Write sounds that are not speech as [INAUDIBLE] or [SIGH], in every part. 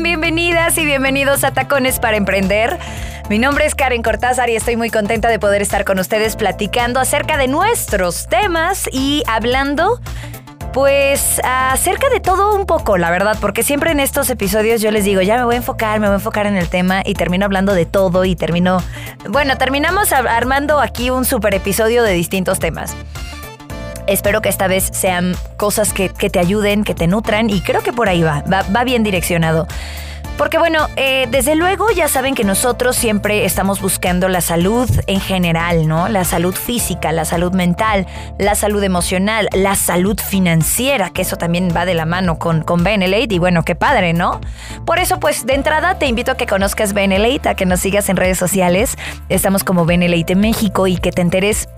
Bienvenidas y bienvenidos a Tacones para Emprender. Mi nombre es Karen Cortázar y estoy muy contenta de poder estar con ustedes platicando acerca de nuestros temas y hablando pues acerca de todo un poco, la verdad, porque siempre en estos episodios yo les digo, ya me voy a enfocar, me voy a enfocar en el tema y termino hablando de todo y termino, bueno, terminamos armando aquí un super episodio de distintos temas. Espero que esta vez sean cosas que, te ayuden, que te nutran y creo que por ahí va, va, bien direccionado. Porque bueno, eh, desde luego ya saben que nosotros siempre estamos buscando la salud en general, ¿no? La salud física, la salud mental, la salud emocional, la salud financiera, que eso también va de la mano con, con y bueno, qué padre, ¿no? Por eso pues de entrada te invito a que conozcas Benelate, a que nos sigas en redes sociales. Estamos como Benelate México y que te enteres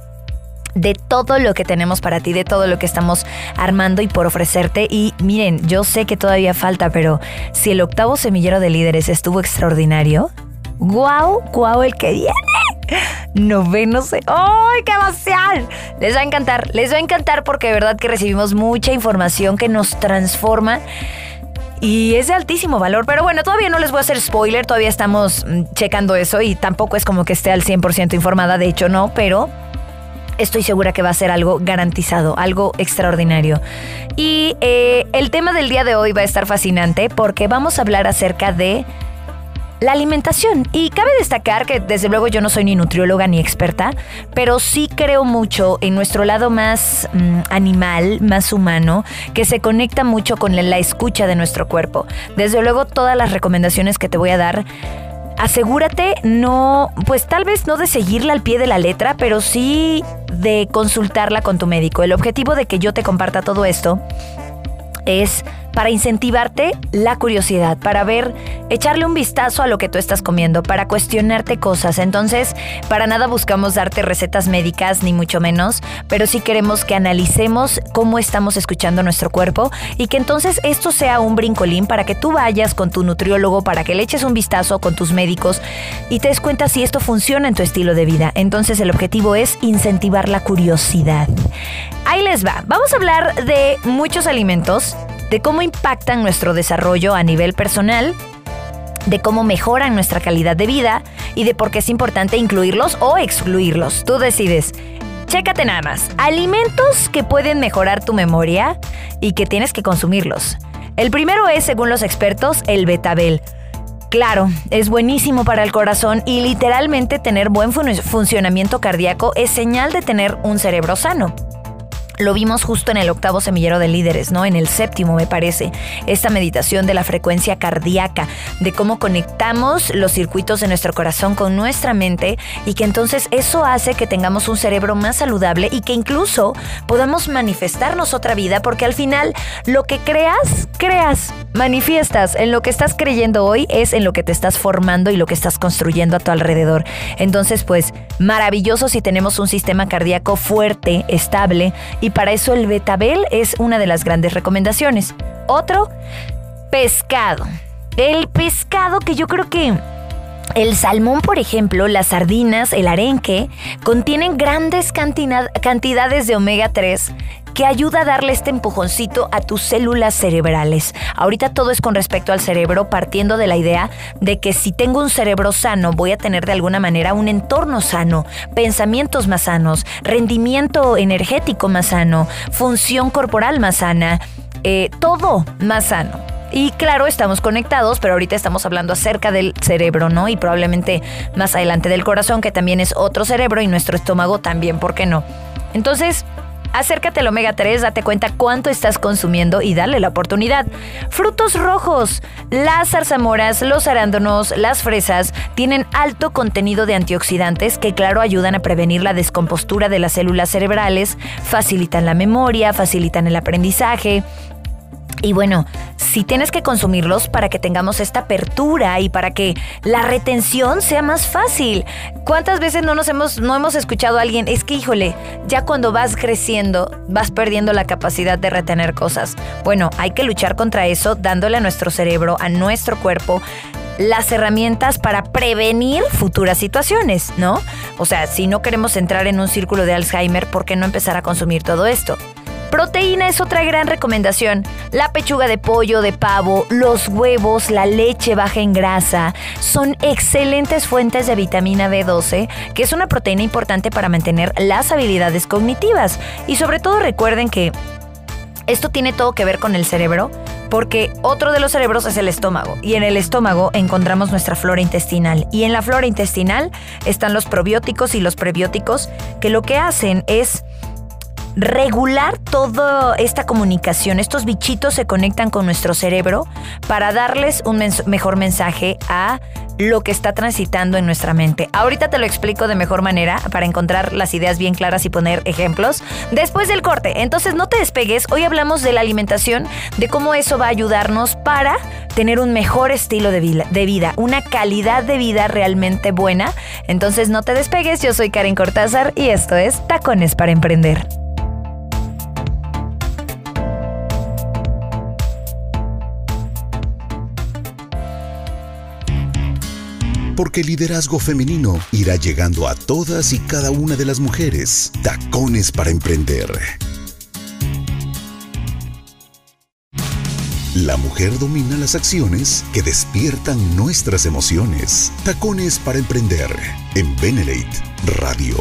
de todo lo que tenemos para ti, de todo lo que estamos armando y por ofrecerte. Y miren, yo sé que todavía falta, pero si el octavo semillero de líderes estuvo extraordinario, guau, guau el que viene. No ve, no sé. ¡Ay, qué emoción! Les va a encantar, les va a encantar porque de verdad que recibimos mucha información que nos transforma. Y es de altísimo valor, pero bueno, todavía no les voy a hacer spoiler, todavía estamos mm, checando eso y tampoco es como que esté al 100% informada, de hecho no, pero estoy segura que va a ser algo garantizado, algo extraordinario. Y eh, el tema del día de hoy va a estar fascinante porque vamos a hablar acerca de la alimentación. Y cabe destacar que desde luego yo no soy ni nutrióloga ni experta, pero sí creo mucho en nuestro lado más mm, animal, más humano, que se conecta mucho con la escucha de nuestro cuerpo. Desde luego todas las recomendaciones que te voy a dar asegúrate no, pues tal vez no de seguirla al pie de la letra, pero sí de consultarla con tu médico. El objetivo de que yo te comparta todo esto es para incentivarte la curiosidad, para ver, echarle un vistazo a lo que tú estás comiendo, para cuestionarte cosas. Entonces, para nada buscamos darte recetas médicas, ni mucho menos, pero sí queremos que analicemos cómo estamos escuchando nuestro cuerpo y que entonces esto sea un brincolín para que tú vayas con tu nutriólogo, para que le eches un vistazo con tus médicos y te des cuenta si esto funciona en tu estilo de vida. Entonces, el objetivo es incentivar la curiosidad. Ahí les va. Vamos a hablar de muchos alimentos de cómo impactan nuestro desarrollo a nivel personal, de cómo mejoran nuestra calidad de vida y de por qué es importante incluirlos o excluirlos. Tú decides. Chécate nada más. Alimentos que pueden mejorar tu memoria y que tienes que consumirlos. El primero es, según los expertos, el betabel. Claro, es buenísimo para el corazón y literalmente tener buen funcionamiento cardíaco es señal de tener un cerebro sano. Lo vimos justo en el octavo semillero de líderes, ¿no? En el séptimo, me parece. Esta meditación de la frecuencia cardíaca, de cómo conectamos los circuitos de nuestro corazón con nuestra mente y que entonces eso hace que tengamos un cerebro más saludable y que incluso podamos manifestarnos otra vida, porque al final lo que creas, creas, manifiestas. En lo que estás creyendo hoy es en lo que te estás formando y lo que estás construyendo a tu alrededor. Entonces, pues, maravilloso si tenemos un sistema cardíaco fuerte, estable y para eso el betabel es una de las grandes recomendaciones. Otro, pescado. El pescado que yo creo que el salmón, por ejemplo, las sardinas, el arenque, contienen grandes cantidades de omega 3 que ayuda a darle este empujoncito a tus células cerebrales. Ahorita todo es con respecto al cerebro, partiendo de la idea de que si tengo un cerebro sano, voy a tener de alguna manera un entorno sano, pensamientos más sanos, rendimiento energético más sano, función corporal más sana, eh, todo más sano. Y claro, estamos conectados, pero ahorita estamos hablando acerca del cerebro, ¿no? Y probablemente más adelante del corazón, que también es otro cerebro, y nuestro estómago también, ¿por qué no? Entonces, Acércate al omega 3, date cuenta cuánto estás consumiendo y dale la oportunidad. Frutos rojos. Las zarzamoras, los arándanos, las fresas tienen alto contenido de antioxidantes que claro ayudan a prevenir la descompostura de las células cerebrales, facilitan la memoria, facilitan el aprendizaje, y bueno, si tienes que consumirlos para que tengamos esta apertura y para que la retención sea más fácil. ¿Cuántas veces no nos hemos no hemos escuchado a alguien, es que híjole, ya cuando vas creciendo vas perdiendo la capacidad de retener cosas? Bueno, hay que luchar contra eso dándole a nuestro cerebro, a nuestro cuerpo las herramientas para prevenir futuras situaciones, ¿no? O sea, si no queremos entrar en un círculo de Alzheimer, ¿por qué no empezar a consumir todo esto? Proteína es otra gran recomendación. La pechuga de pollo, de pavo, los huevos, la leche baja en grasa son excelentes fuentes de vitamina B12, que es una proteína importante para mantener las habilidades cognitivas. Y sobre todo recuerden que esto tiene todo que ver con el cerebro, porque otro de los cerebros es el estómago. Y en el estómago encontramos nuestra flora intestinal. Y en la flora intestinal están los probióticos y los prebióticos, que lo que hacen es regular toda esta comunicación. Estos bichitos se conectan con nuestro cerebro para darles un mejor mensaje a lo que está transitando en nuestra mente. Ahorita te lo explico de mejor manera para encontrar las ideas bien claras y poner ejemplos después del corte. Entonces no te despegues, hoy hablamos de la alimentación, de cómo eso va a ayudarnos para tener un mejor estilo de vida, de vida una calidad de vida realmente buena. Entonces no te despegues, yo soy Karen Cortázar y esto es Tacones para Emprender. Porque el liderazgo femenino irá llegando a todas y cada una de las mujeres. Tacones para emprender. La mujer domina las acciones que despiertan nuestras emociones. Tacones para emprender en Benelate Radio.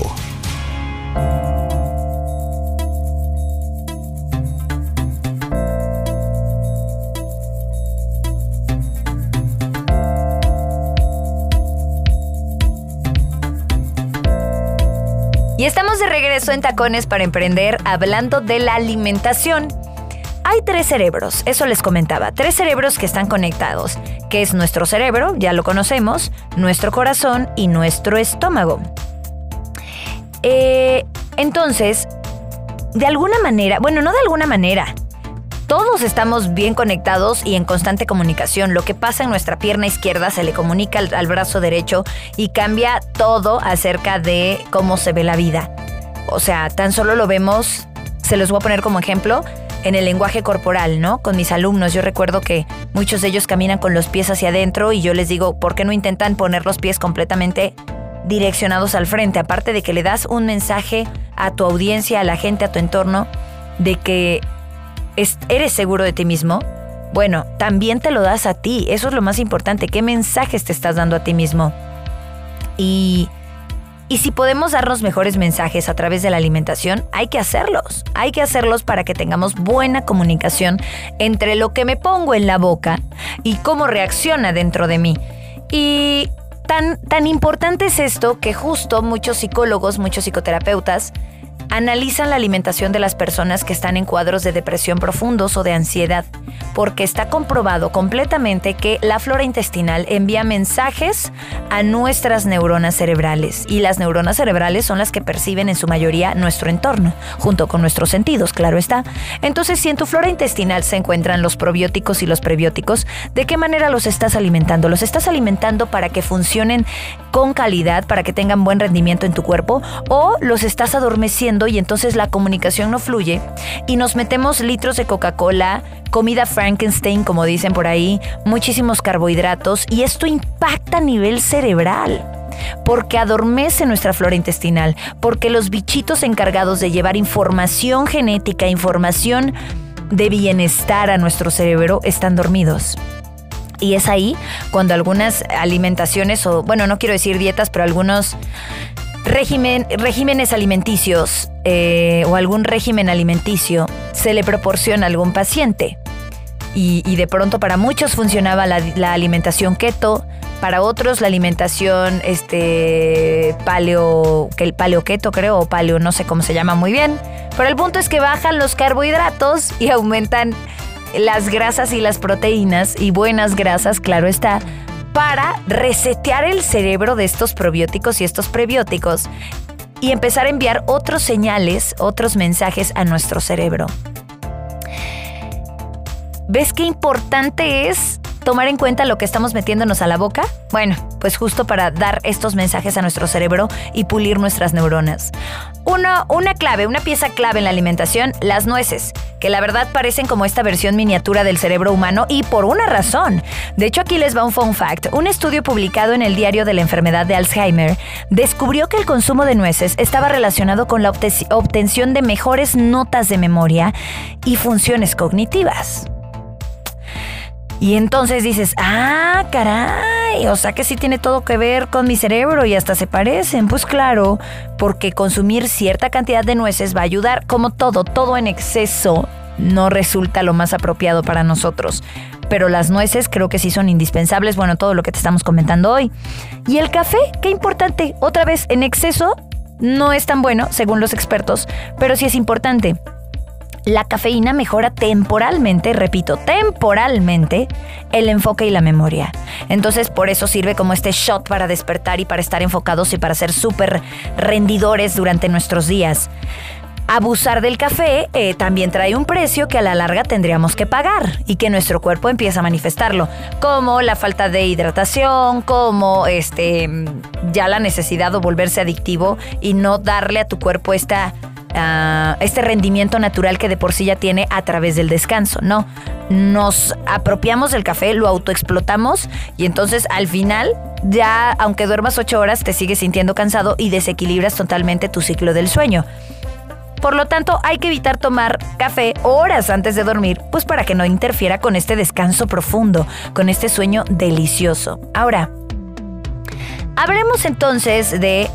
Y estamos de regreso en Tacones para Emprender hablando de la alimentación. Hay tres cerebros, eso les comentaba, tres cerebros que están conectados, que es nuestro cerebro, ya lo conocemos, nuestro corazón y nuestro estómago. Eh, entonces, de alguna manera, bueno, no de alguna manera, todos estamos bien conectados y en constante comunicación. Lo que pasa en nuestra pierna izquierda se le comunica al, brazo derecho y cambia todo acerca de cómo se ve la vida. O sea, tan solo lo vemos, se los voy a poner como ejemplo, en el lenguaje corporal, ¿no? Con mis alumnos, yo recuerdo que muchos de ellos caminan con los pies hacia adentro y yo les digo, ¿por qué no intentan poner los pies completamente direccionados al frente? Aparte de que le das un mensaje a tu audiencia, a la gente, a tu entorno, de que ¿Eres seguro de ti mismo? Bueno, también te lo das a ti. Eso es lo más importante. ¿Qué mensajes te estás dando a ti mismo? Y, y si podemos darnos mejores mensajes a través de la alimentación, hay que hacerlos. Hay que hacerlos para que tengamos buena comunicación entre lo que me pongo en la boca y cómo reacciona dentro de mí. Y tan, tan importante es esto que justo muchos psicólogos, muchos psicoterapeutas, analizan la alimentación de las personas que están en cuadros de depresión profundos o de ansiedad, porque está comprobado completamente que la flora intestinal envía mensajes a nuestras neuronas cerebrales y las neuronas cerebrales son las que perciben en su mayoría nuestro entorno, junto con nuestros sentidos, claro está. Entonces, si en tu flora intestinal se encuentran los probióticos y los prebióticos, ¿de qué manera los estás alimentando? ¿Los estás alimentando para que funcionen con calidad, para que tengan buen rendimiento en tu cuerpo o los estás adormeciendo y entonces la comunicación no fluye y nos metemos litros de Coca-Cola, comida Frankenstein, como dicen por ahí, muchísimos carbohidratos y esto impacta a nivel cerebral porque adormece nuestra flora intestinal, porque los bichitos encargados de llevar información genética, información de bienestar a nuestro cerebro están dormidos. Y es ahí cuando algunas alimentaciones, o bueno, no quiero decir dietas, pero algunos régimen, regímenes alimenticios eh, o algún régimen alimenticio se le proporciona a algún paciente. Y, de pronto para muchos funcionaba la, alimentación keto, para otros la alimentación este paleo, que el paleo keto creo, o paleo, no sé cómo se llama muy bien. Pero el punto es que bajan los carbohidratos y [LAUGHS] aumentan las grasas y las proteínas y buenas grasas, claro está, para resetear el cerebro de estos probióticos y estos prebióticos y empezar a enviar otros señales, otros mensajes a nuestro cerebro. ¿Ves qué importante es tomar en cuenta lo que estamos metiéndonos a la boca? Bueno, pues justo para dar estos mensajes a nuestro cerebro y pulir nuestras neuronas. Una, clave, una pieza clave en la alimentación, las nueces, que la verdad parecen como esta versión miniatura del cerebro humano y por una razón. De hecho, aquí les va un fun fact. Un estudio publicado en el diario de la enfermedad de Alzheimer descubrió que el consumo de nueces estaba relacionado con la obtención de mejores notas de memoria y funciones cognitivas. Y entonces dices, ah, caray, o sea que sí tiene todo que ver con mi cerebro y hasta se parecen. Pues claro, porque consumir cierta cantidad de nueces va a ayudar, como todo, todo en exceso no resulta lo más apropiado para nosotros. Pero las nueces creo que sí son indispensables, bueno, todo lo que te estamos comentando hoy. Y el café, qué importante, otra vez, en exceso no es tan bueno, según los expertos, pero sí es importante la cafeína mejora temporalmente, repito, temporalmente, el enfoque y la memoria. Entonces, por eso sirve como este shot para despertar y para estar enfocados y para ser súper rendidores durante nuestros días. Abusar del café eh, también trae un precio que a la larga tendríamos que pagar y que nuestro cuerpo empieza a manifestarlo, como la falta de hidratación, como este, ya la necesidad de volverse adictivo y no darle a tu cuerpo esta este rendimiento natural que de por sí ya tiene a través del descanso. No, nos apropiamos del café, lo autoexplotamos y entonces al final ya, aunque duermas ocho horas, te sigues sintiendo cansado y desequilibras totalmente tu ciclo del sueño. Por lo tanto, hay que evitar tomar café horas antes de dormir, pues para que no interfiera con este descanso profundo, con este sueño delicioso. Ahora, hablemos entonces de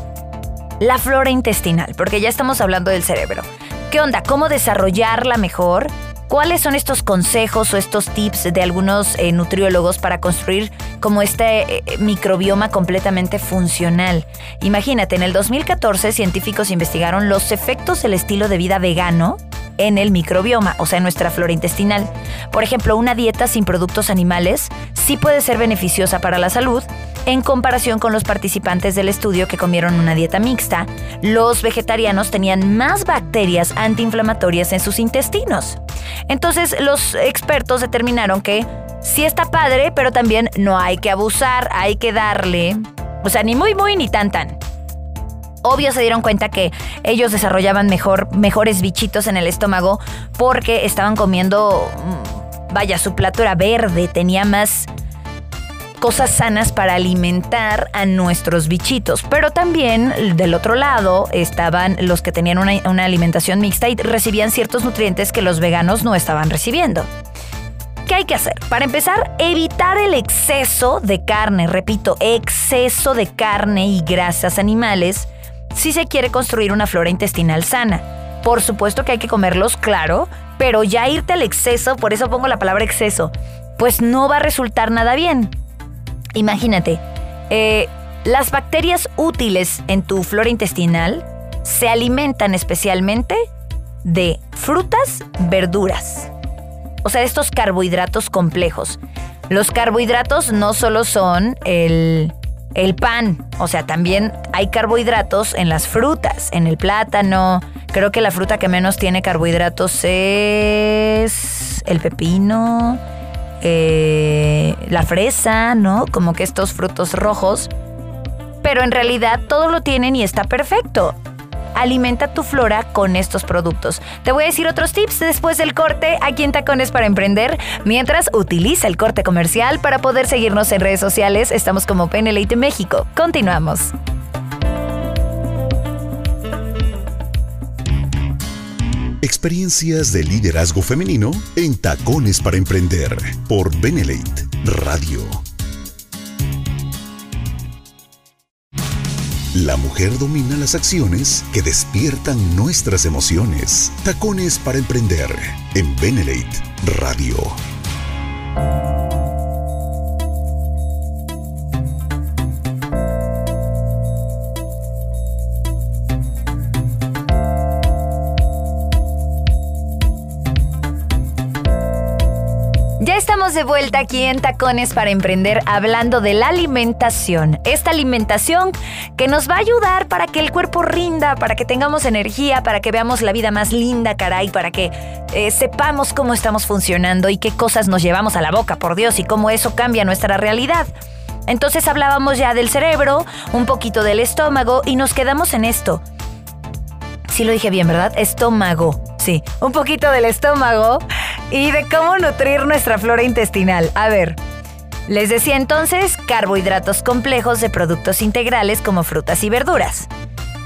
la flora intestinal, porque ya estamos hablando del cerebro. ¿Qué onda? ¿Cómo desarrollarla mejor? ¿Cuáles son estos consejos o estos tips de algunos eh, nutriólogos para construir como este eh, microbioma completamente funcional? Imagínate, en el 2014 científicos investigaron los efectos del estilo de vida vegano en el microbioma, o sea, en nuestra flora intestinal. Por ejemplo, una dieta sin productos animales sí puede ser beneficiosa para la salud en comparación con los participantes del estudio que comieron una dieta mixta. Los vegetarianos tenían más bacterias antiinflamatorias en sus intestinos. Entonces, los expertos determinaron que sí está padre, pero también no hay que abusar, hay que darle, o sea, ni muy muy ni tan tan. Obvio se dieron cuenta que ellos desarrollaban mejor, mejores bichitos en el estómago porque estaban comiendo, mm, vaya, su plato era verde, tenía más cosas sanas para alimentar a nuestros bichitos. Pero también del otro lado estaban los que tenían una, una alimentación mixta y recibían ciertos nutrientes que los veganos no estaban recibiendo. ¿Qué hay que hacer? Para empezar, evitar el exceso de carne, repito, exceso de carne y grasas animales si se quiere construir una flora intestinal sana. Por supuesto que hay que comerlos, claro, pero ya irte al exceso, por eso pongo la palabra exceso, pues no va a resultar nada bien. Imagínate, eh, las bacterias útiles en tu flora intestinal se alimentan especialmente de frutas, verduras, o sea, estos carbohidratos complejos. Los carbohidratos no solo son el el pan, o sea, también hay carbohidratos en las frutas, en el plátano. Creo que la fruta que menos tiene carbohidratos es el pepino, eh, la fresa, ¿no? Como que estos frutos rojos. Pero en realidad todo lo tienen y está perfecto alimenta tu flora con estos productos. Te voy a decir otros tips después del corte aquí en Tacones para Emprender. Mientras utiliza el corte comercial para poder seguirnos en redes sociales, estamos como Penelite México. Continuamos. Experiencias de liderazgo femenino en Tacones para Emprender por Benelate Radio. La mujer domina las acciones que despiertan nuestras emociones. Tacones para emprender en Benelate Radio. De vuelta aquí en Tacones para Emprender hablando de la alimentación. Esta alimentación que nos va a ayudar para que el cuerpo rinda, para que tengamos energía, para que veamos la vida más linda, caray, para que eh, sepamos cómo estamos funcionando y qué cosas nos llevamos a la boca, por Dios, y cómo eso cambia nuestra realidad. Entonces hablábamos ya del cerebro, un poquito del estómago y nos quedamos en esto. Sí lo dije bien, ¿verdad? Estómago. Sí, un poquito del estómago y de cómo nutrir nuestra flora intestinal. A ver, les decía entonces carbohidratos complejos de productos integrales como frutas y verduras.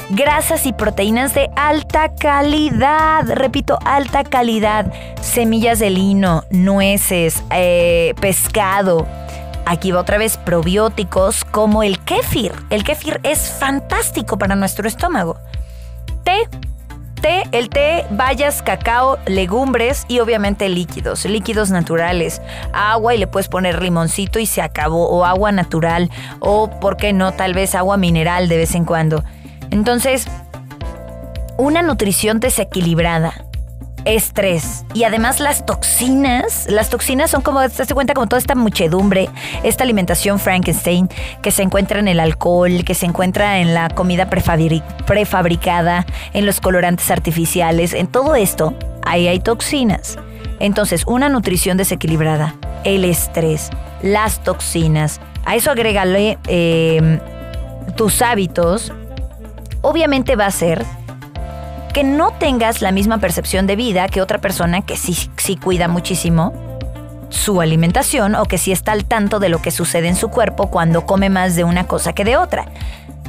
Grasas y proteínas de alta calidad, repito, alta calidad. Semillas de lino, nueces, eh, pescado. Aquí va otra vez probióticos como el kéfir. El kéfir es fantástico para nuestro estómago. Té, té, el té, bayas, cacao, legumbres y obviamente líquidos, líquidos naturales. Agua y le puedes poner limoncito y se acabó. O agua natural. O, ¿por qué no? Tal vez agua mineral de vez en cuando. Entonces, una nutrición desequilibrada estrés y además las toxinas, las toxinas son como, te das cuenta como toda esta muchedumbre, esta alimentación Frankenstein que se encuentra en el alcohol, que se encuentra en la comida prefabricada, en los colorantes artificiales, en todo esto, ahí hay toxinas. Entonces, una nutrición desequilibrada, el estrés, las toxinas, a eso agrégale em, tus hábitos, obviamente va a ser que no tengas la misma percepción de vida que otra persona que sí, sí cuida muchísimo su alimentación o que sí está al tanto de lo que sucede en su cuerpo cuando come más de una cosa que de otra.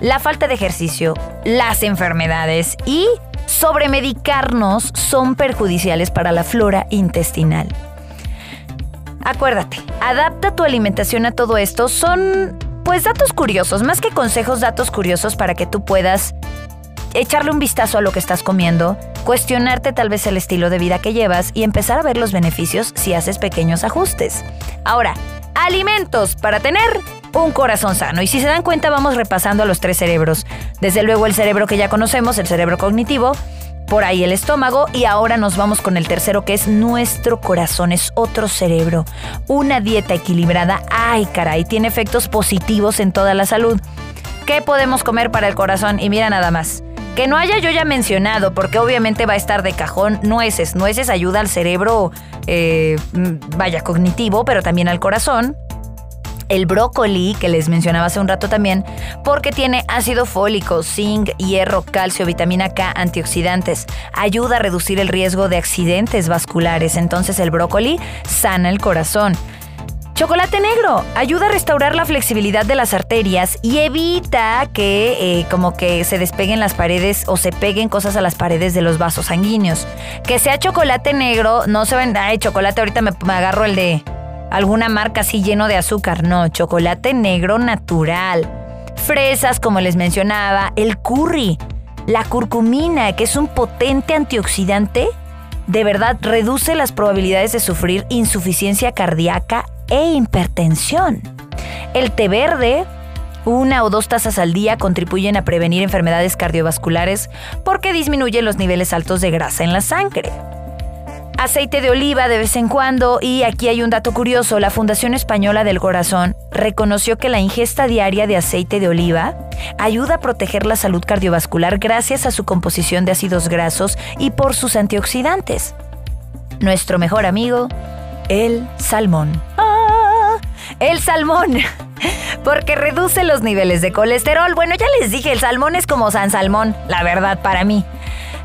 La falta de ejercicio, las enfermedades y sobremedicarnos son perjudiciales para la flora intestinal. Acuérdate, adapta tu alimentación a todo esto. Son, pues, datos curiosos, más que consejos, datos curiosos para que tú puedas echarle un vistazo a lo que estás comiendo, cuestionarte tal vez el estilo de vida que llevas y empezar a ver los beneficios si haces pequeños ajustes. Ahora, alimentos para tener un corazón sano. Y si se dan cuenta, vamos repasando a los tres cerebros. Desde luego el cerebro que ya conocemos, el cerebro cognitivo, por ahí el estómago y ahora nos vamos con el tercero que es nuestro corazón, es otro cerebro. Una dieta equilibrada, ay caray, tiene efectos positivos en toda la salud. ¿Qué podemos comer para el corazón? Y mira nada más. Que no haya yo ya mencionado, porque obviamente va a estar de cajón nueces. Nueces ayuda al cerebro, eh, mm, vaya, cognitivo, pero también al corazón. El brócoli, que les mencionaba hace un rato también, porque tiene ácido fólico, zinc, hierro, calcio, vitamina K, antioxidantes. Ayuda a reducir el riesgo de accidentes vasculares. Entonces el brócoli sana el corazón. Chocolate negro ayuda a restaurar la flexibilidad de las arterias y evita que eh, como que se despeguen las paredes o se peguen cosas a las paredes de los vasos sanguíneos. Que sea chocolate negro, no se venda, ay, chocolate, ahorita me agarro el de alguna marca así lleno de azúcar. No, chocolate negro natural. Fresas, como les mencionaba, el curry, la curcumina, que es un potente antioxidante de verdad reduce las probabilidades de sufrir insuficiencia cardíaca e hipertensión. El té verde, una o dos tazas al día contribuyen a prevenir enfermedades cardiovasculares porque disminuye los niveles altos de grasa en la sangre. Aceite de oliva de vez en cuando y aquí hay un dato curioso, la Fundación Española del Corazón reconoció que la ingesta diaria de aceite de oliva ayuda a proteger la salud cardiovascular gracias a su composición de ácidos grasos y por sus antioxidantes. Nuestro mejor amigo, el salmón. El salmón. [LAUGHS] Porque reduce los niveles de colesterol. Bueno, ya les dije, el salmón es como San Salmón, la verdad para mí.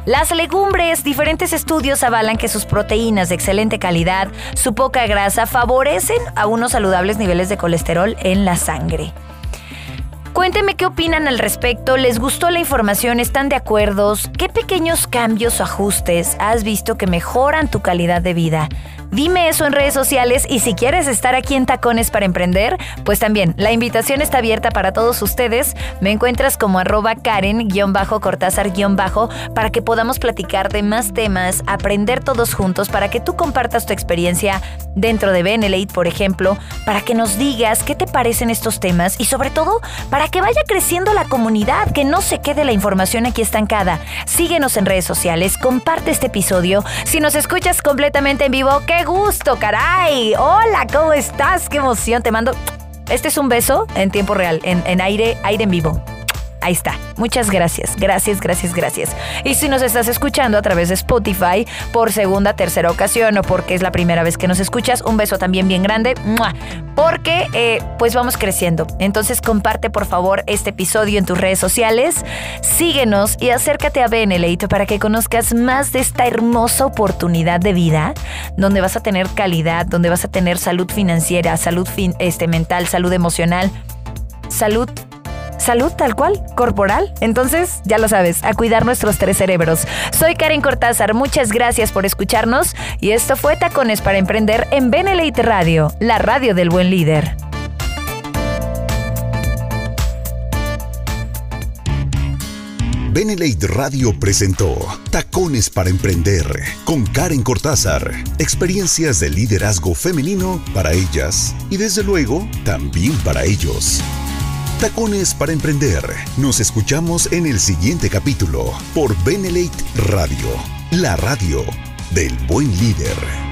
Las legumbres, diferentes estudios avalan que sus proteínas de excelente calidad, su poca grasa, favorecen a unos saludables niveles de colesterol en la sangre. Cuéntenme qué opinan al respecto, ¿les gustó la información? ¿Están de acuerdo? ¿Qué pequeños cambios o ajustes has visto que mejoran tu calidad de vida? Dime eso en redes sociales y si quieres estar aquí en Tacones para Emprender, pues también la invitación está abierta para todos ustedes. Me encuentras como arroba Karen-Cortázar- para que podamos platicar de más temas, aprender todos juntos, para que tú compartas tu experiencia dentro de Benelate, por ejemplo, para que nos digas qué te parecen estos temas y sobre todo para que vaya creciendo la comunidad, que no se quede la información aquí estancada. Síguenos en redes sociales, comparte este episodio. Si nos escuchas completamente en vivo, ¿qué ¡Qué gusto, caray! Hola, ¿cómo estás? ¡Qué emoción! Te mando... Este es un beso en tiempo real, en, en aire, aire en vivo. Ahí está. Muchas gracias, gracias, gracias, gracias. Y si nos estás escuchando a través de Spotify por segunda, tercera ocasión o porque es la primera vez que nos escuchas, un beso también bien grande. Porque eh, pues vamos creciendo. Entonces comparte por favor este episodio en tus redes sociales, síguenos y acércate a Beneleito para que conozcas más de esta hermosa oportunidad de vida donde vas a tener calidad, donde vas a tener salud financiera, salud este, mental, salud emocional, salud salud tal cual, corporal. Entonces, ya lo sabes, a cuidar nuestros tres cerebros. Soy Karen Cortázar, muchas gracias por escucharnos y esto fue Tacones para Emprender en Benelite Radio, la radio del buen líder. Benelite Radio presentó Tacones para Emprender con Karen Cortázar. Experiencias de liderazgo femenino para ellas y desde luego también para ellos. Tacones para Emprender. Nos escuchamos en el siguiente capítulo por Benelate Radio, la radio del buen líder.